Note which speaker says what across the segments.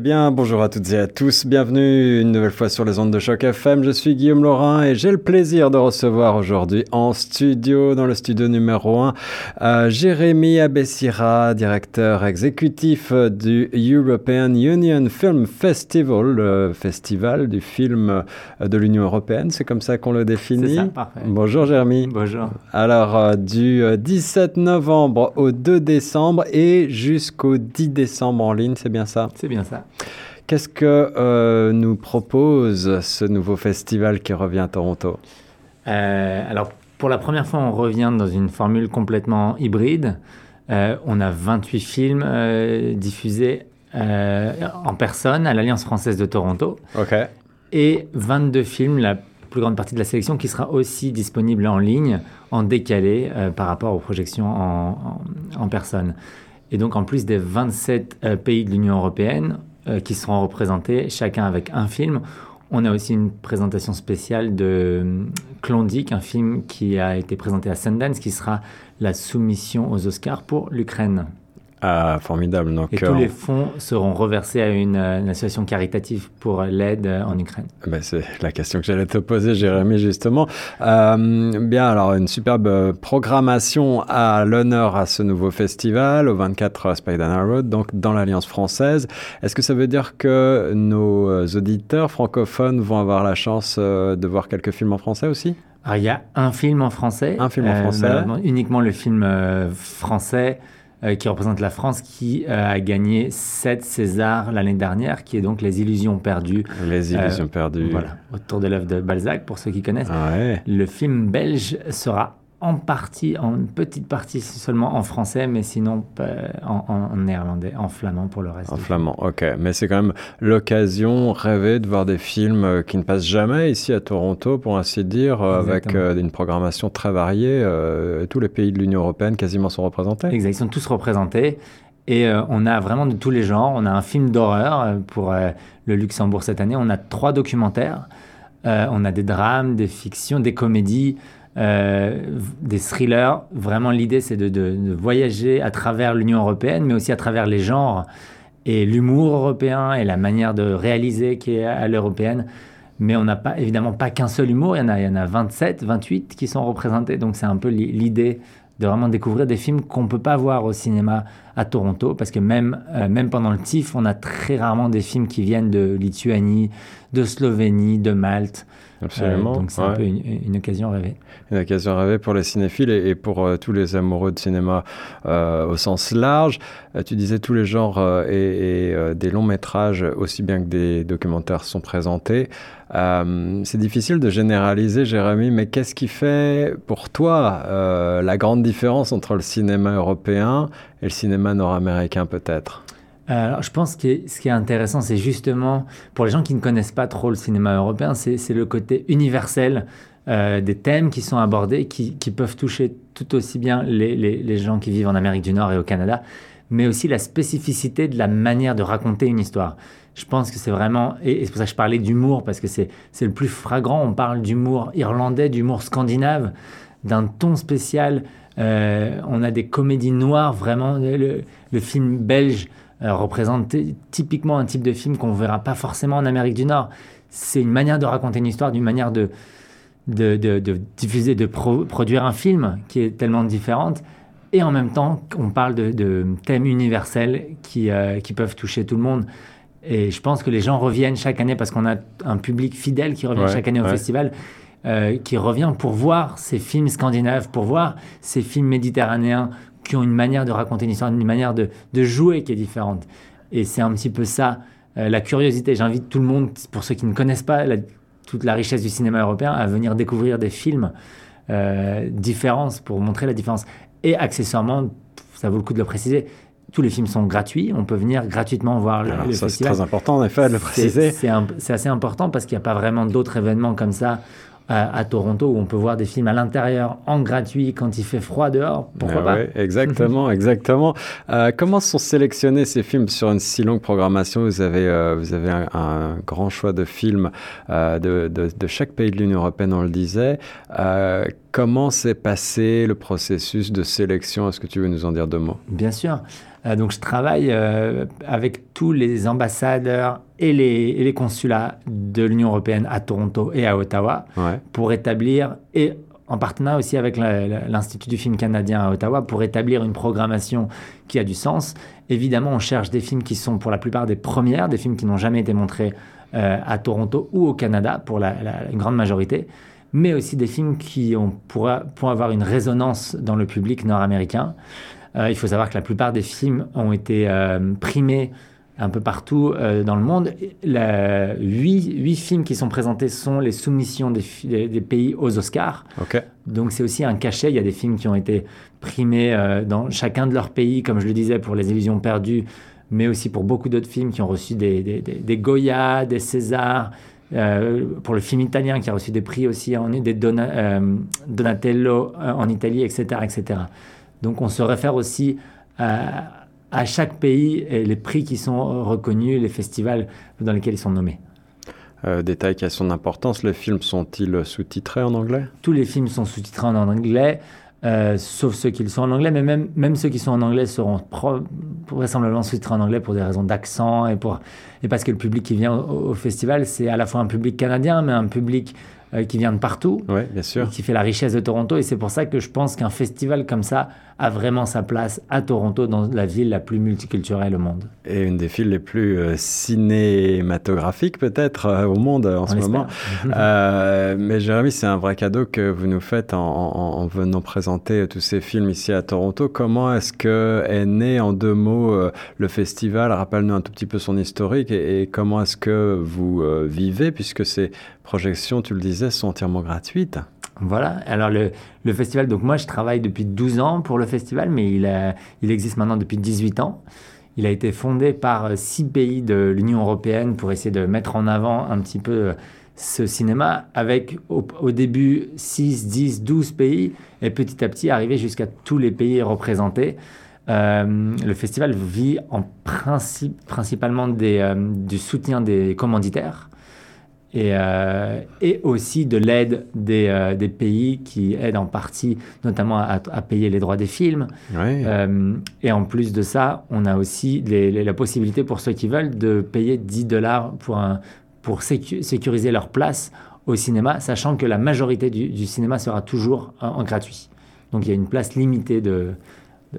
Speaker 1: Eh bien, bonjour à toutes et à tous. Bienvenue une nouvelle fois sur les ondes de choc FM. Je suis Guillaume Laurin et j'ai le plaisir de recevoir aujourd'hui en studio, dans le studio numéro 1, euh, Jérémy Abessira, directeur exécutif du European Union Film Festival, le festival du film de l'Union européenne. C'est comme ça qu'on le définit.
Speaker 2: C'est ça, parfait.
Speaker 1: Bonjour Jérémy.
Speaker 2: Bonjour.
Speaker 1: Alors, euh, du 17 novembre au 2 décembre et jusqu'au 10 décembre en ligne, c'est bien ça?
Speaker 2: C'est bien ça.
Speaker 1: Qu'est-ce que euh, nous propose ce nouveau festival qui revient à Toronto?
Speaker 2: Euh, alors, pour la première fois, on revient dans une formule complètement hybride. Euh, on a 28 films diffusés en personne à l'Alliance française de Toronto
Speaker 1: Ok.
Speaker 2: et 22 films, la plus grande partie de la sélection, qui sera aussi disponible en ligne, en décalé par rapport aux projections en, en- en personne. Et donc, en plus des 27 euh, pays de l'Union européenne qui seront représentés, chacun avec un film, on a aussi une présentation spéciale de euh, Klondike, un film qui a été présenté à Sundance, qui sera la soumission aux Oscars pour l'Ukraine.
Speaker 1: Ah, formidable. Donc,
Speaker 2: Et tous
Speaker 1: euh,
Speaker 2: les fonds seront reversés à une, une association caritative pour l'aide euh, en Ukraine.
Speaker 1: ben, c'est la question que j'allais te poser, Jérémy, justement. Euh, bien, alors, une superbe programmation à l'honneur à ce nouveau festival, au 24 Spider Road, donc dans l'Alliance française. Est-ce que ça veut dire que nos auditeurs francophones vont avoir la chance de voir quelques films en français aussi?
Speaker 2: Alors, il y a un film en français.
Speaker 1: Un film en français.
Speaker 2: uniquement le film français euh, qui représente la France, qui euh, a gagné 7 Césars l'année dernière, qui est donc Les Illusions perdues.
Speaker 1: Les illusions
Speaker 2: Euh,
Speaker 1: perdues.
Speaker 2: Voilà, autour de l'œuvre de Balzac, pour ceux qui connaissent.
Speaker 1: Ouais.
Speaker 2: Le film belge sera en partie, en une petite partie seulement en français, mais sinon en, néerlandais, en flamand pour le reste.
Speaker 1: En flamand, ok. Mais c'est quand même l'occasion rêvée de voir des films euh, qui ne passent jamais ici à Toronto, pour ainsi dire, euh, avec euh, une programmation très variée. euh, tous les pays de l'Union européenne quasiment sont représentés.
Speaker 2: Exact, ils sont tous représentés. Et euh, on a vraiment de tous les genres. On a un film d'horreur pour le Luxembourg cette année. On a trois documentaires. On a des drames, des fictions, des comédies, des thrillers. Vraiment, l'idée, c'est de, voyager à travers l'Union européenne, mais aussi à travers les genres et l'humour européen et la manière de réaliser qui est à l'européenne. Mais on n'a pas, évidemment pas qu'un seul humour. Il y, en a, il y en a 27, 28 qui sont représentés. Donc, c'est un peu l'i- l'idée de vraiment découvrir des films qu'on ne peut pas voir au cinéma à Toronto, parce que même, euh, même pendant le TIFF, on a très rarement des films qui viennent de Lituanie, de Slovénie, de Malte. Euh,
Speaker 1: Absolument.
Speaker 2: donc c'est un peu une, une occasion rêvée.
Speaker 1: Une occasion rêvée pour les cinéphiles et, et pour euh, tous les amoureux de cinéma euh, au sens large. Tu disais tous les genres et, et, des longs métrages, aussi bien que des documentaires, sont présentés. C'est difficile de généraliser, Jérémy, mais qu'est-ce qui fait pour toi la grande différence entre le cinéma européen et le cinéma nord-américain peut-être?
Speaker 2: Euh, Alors, je pense que ce qui est intéressant, c'est justement, pour les gens qui ne connaissent pas trop le cinéma européen, c'est le côté universel euh, des thèmes qui sont abordés, qui, peuvent toucher tout aussi bien les, gens qui vivent en Amérique du Nord et au Canada, mais aussi la spécificité de la manière de raconter une histoire. Je pense que c'est vraiment, et et c'est pour ça que je parlais d'humour, parce que c'est le plus fragrant, on parle d'humour irlandais, d'humour scandinave, d'un ton spécial. Euh, on a des comédies noires, vraiment, le, le film belge euh, représente typiquement un type de film qu'on ne verra pas forcément en Amérique du Nord. C'est une manière de raconter une histoire, d'une manière de, de, de- de diffuser, de pro- produire un film qui est tellement différente. Et en même temps, on parle de, de thèmes universels qui, euh, qui peuvent toucher tout le monde. Et je pense que les gens reviennent chaque année parce qu'on a un public fidèle qui revient
Speaker 1: Ouais,
Speaker 2: chaque année au
Speaker 1: ouais.
Speaker 2: festival, euh, qui revient pour voir ces films scandinaves, pour voir ces films méditerranéens qui ont une manière de raconter une histoire, une manière de, de jouer qui est différente. Et c'est un petit peu ça, euh, la curiosité. J'invite tout le monde, pour ceux qui ne connaissent pas la- toute la richesse du cinéma européen, à venir découvrir des films euh, différents pour montrer la différence. Et accessoirement, ça vaut le coup de le préciser, tous les films sont gratuits. On peut venir gratuitement voir le,
Speaker 1: Alors,
Speaker 2: le
Speaker 1: ça, c'est très important, en effet, de le préciser.
Speaker 2: C'est assez important parce qu'il n'y a pas vraiment d'autres événements comme ça à, Toronto où on peut voir des films à l'intérieur en gratuit quand il fait froid dehors. Pourquoi
Speaker 1: ah pas Exactement, exactement. Euh, comment sont sélectionnés ces films sur une si longue programmation? Vous avez, euh, vous avez un, grand choix de films euh, de, de, chaque pays de l'Union européenne, on le disait. Comment s'est passé le processus de sélection? Est-ce que tu veux nous en dire deux mots?
Speaker 2: Bien sûr. Euh, donc je travaille euh, avec tous les ambassadeurs et les, consulats de l'Union européenne à Toronto et à Ottawa pour établir, et en partenariat aussi avec l'Institut du film canadien à Ottawa, pour établir une programmation qui a du sens. Évidemment, on cherche des films qui sont pour la plupart des premières, des films qui n'ont jamais été montrés euh, à Toronto ou au Canada pour la, grande majorité mais aussi des films qui ont, pour avoir une résonance dans le public nord-américain. Euh, il faut savoir que la plupart des films ont été euh, primés un peu partout euh, dans le monde. huit, films qui sont présentés sont les soumissions des, pays aux Oscars. Donc c'est aussi un cachet. Il y a des films qui ont été primés dans chacun de leurs pays, comme je le disais, pour Les Illusions perdues, mais aussi pour beaucoup d'autres films qui ont reçu des, des Goya, des Césars. Pour le film italien qui a reçu des prix aussi, des Donatello en Italie, etc., etc. Donc on se réfère aussi à, chaque pays et les prix qui sont reconnus, les festivals dans lesquels ils sont nommés.
Speaker 1: Euh, détail qui a son importance, les films sont-ils sous-titrés en anglais?
Speaker 2: Tous les films sont sous-titrés en anglais, euh, sauf ceux qui sont en anglais, mais même, même ceux qui sont en anglais seront vraisemblablement sous-titrés en anglais pour des raisons d'accent et, et parce que le public qui vient au festival, c'est à la fois un public canadien, mais un public euh, qui vient de partout,
Speaker 1: bien sûr.
Speaker 2: qui fait la richesse de Toronto. Et c'est pour ça que je pense qu'un festival comme ça a vraiment sa place à Toronto, dans la ville la plus multiculturelle au monde.
Speaker 1: Et une des villes les plus euh, cinématographiques peut-être euh, au monde en ce moment. mais Jérémy, c'est un vrai cadeau que vous nous faites en, venant présenter tous ces films ici à Toronto. Comment est-ce que est né en deux mots le festival? Rappelle-nous un tout petit peu son historique et, et comment est-ce que vous vivez puisque c'est projections, tu le disais, sont entièrement gratuites.
Speaker 2: Voilà, alors le, festival, donc moi je travaille depuis 12 ans pour le festival, mais il, existe maintenant depuis 18 ans. Il a été fondé par six pays de l'Union européenne pour essayer de mettre en avant un petit peu euh, ce cinéma, avec au, début 6, 10, 12 pays, et petit à petit arriver jusqu'à tous les pays représentés. Euh, le festival vit principalement euh, du soutien des commanditaires et, euh, et aussi de l'aide des, euh, des, pays qui aident en partie, notamment à, payer les droits des films. Euh, et en plus de ça, on a aussi la possibilité pour ceux qui veulent de payer 10 dollars pour, un, pour sécuriser leur place au cinéma, sachant que la majorité du, cinéma sera toujours en, gratuit. Donc il y a une place limitée de,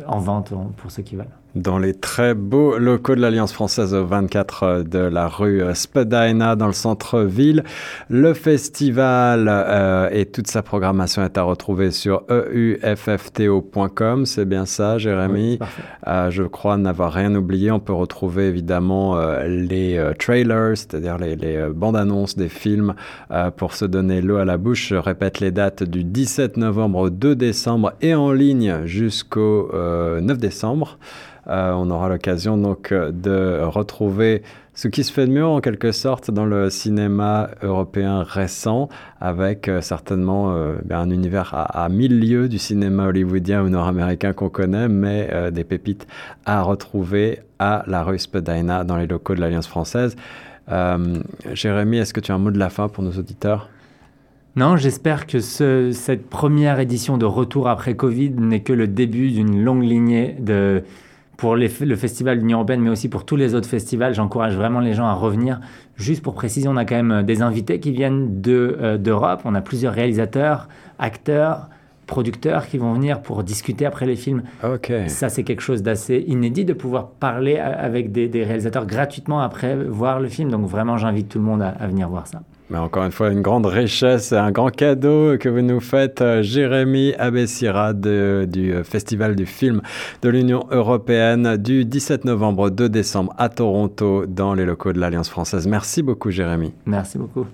Speaker 2: en vente pour ceux qui veulent
Speaker 1: dans les très beaux locaux de l'Alliance française 24 euh, de la rue euh, Spadina dans le centre-ville. Le festival euh, et toute sa programmation est à retrouver sur euffto.com. C'est bien ça, Jérémy? je crois n'avoir rien oublié. On peut retrouver évidemment les trailers, c'est-à-dire les, les bandes annonces des films pour se donner l'eau à la bouche. Je répète les dates du 17 novembre au 2 décembre et en ligne jusqu'au 9 décembre. Euh, on aura l'occasion donc euh, de retrouver ce qui se fait de mieux en quelque sorte dans le cinéma européen récent, avec euh, certainement ben, un univers à, mille lieues du cinéma hollywoodien ou nord-américain qu'on connaît, mais des pépites à retrouver à la rue Spadina dans les locaux de l'Alliance française. Jérémy, est-ce que tu as un mot de la fin pour nos auditeurs?
Speaker 2: Non, j'espère que cette première édition de Retour après Covid n'est que le début d'une longue lignée de, pour le festival de l'Union européenne, mais aussi pour tous les autres festivals. J'encourage vraiment les gens à revenir. Juste pour préciser, on a quand même des invités qui viennent euh, d'Europe. on a plusieurs réalisateurs, acteurs, producteurs qui vont venir pour discuter après les films. Ça, c'est quelque chose d'assez inédit de pouvoir parler avec des, réalisateurs gratuitement après voir le film. Donc vraiment, j'invite tout le monde à venir voir ça.
Speaker 1: Mais encore une fois, une grande richesse, un grand cadeau que vous nous faites, euh, Jérémy Abessira du euh, Festival du film de l'Union européenne du 17 novembre 2 décembre à Toronto dans les locaux de l'Alliance française. Merci beaucoup, Jérémy.
Speaker 2: Merci beaucoup.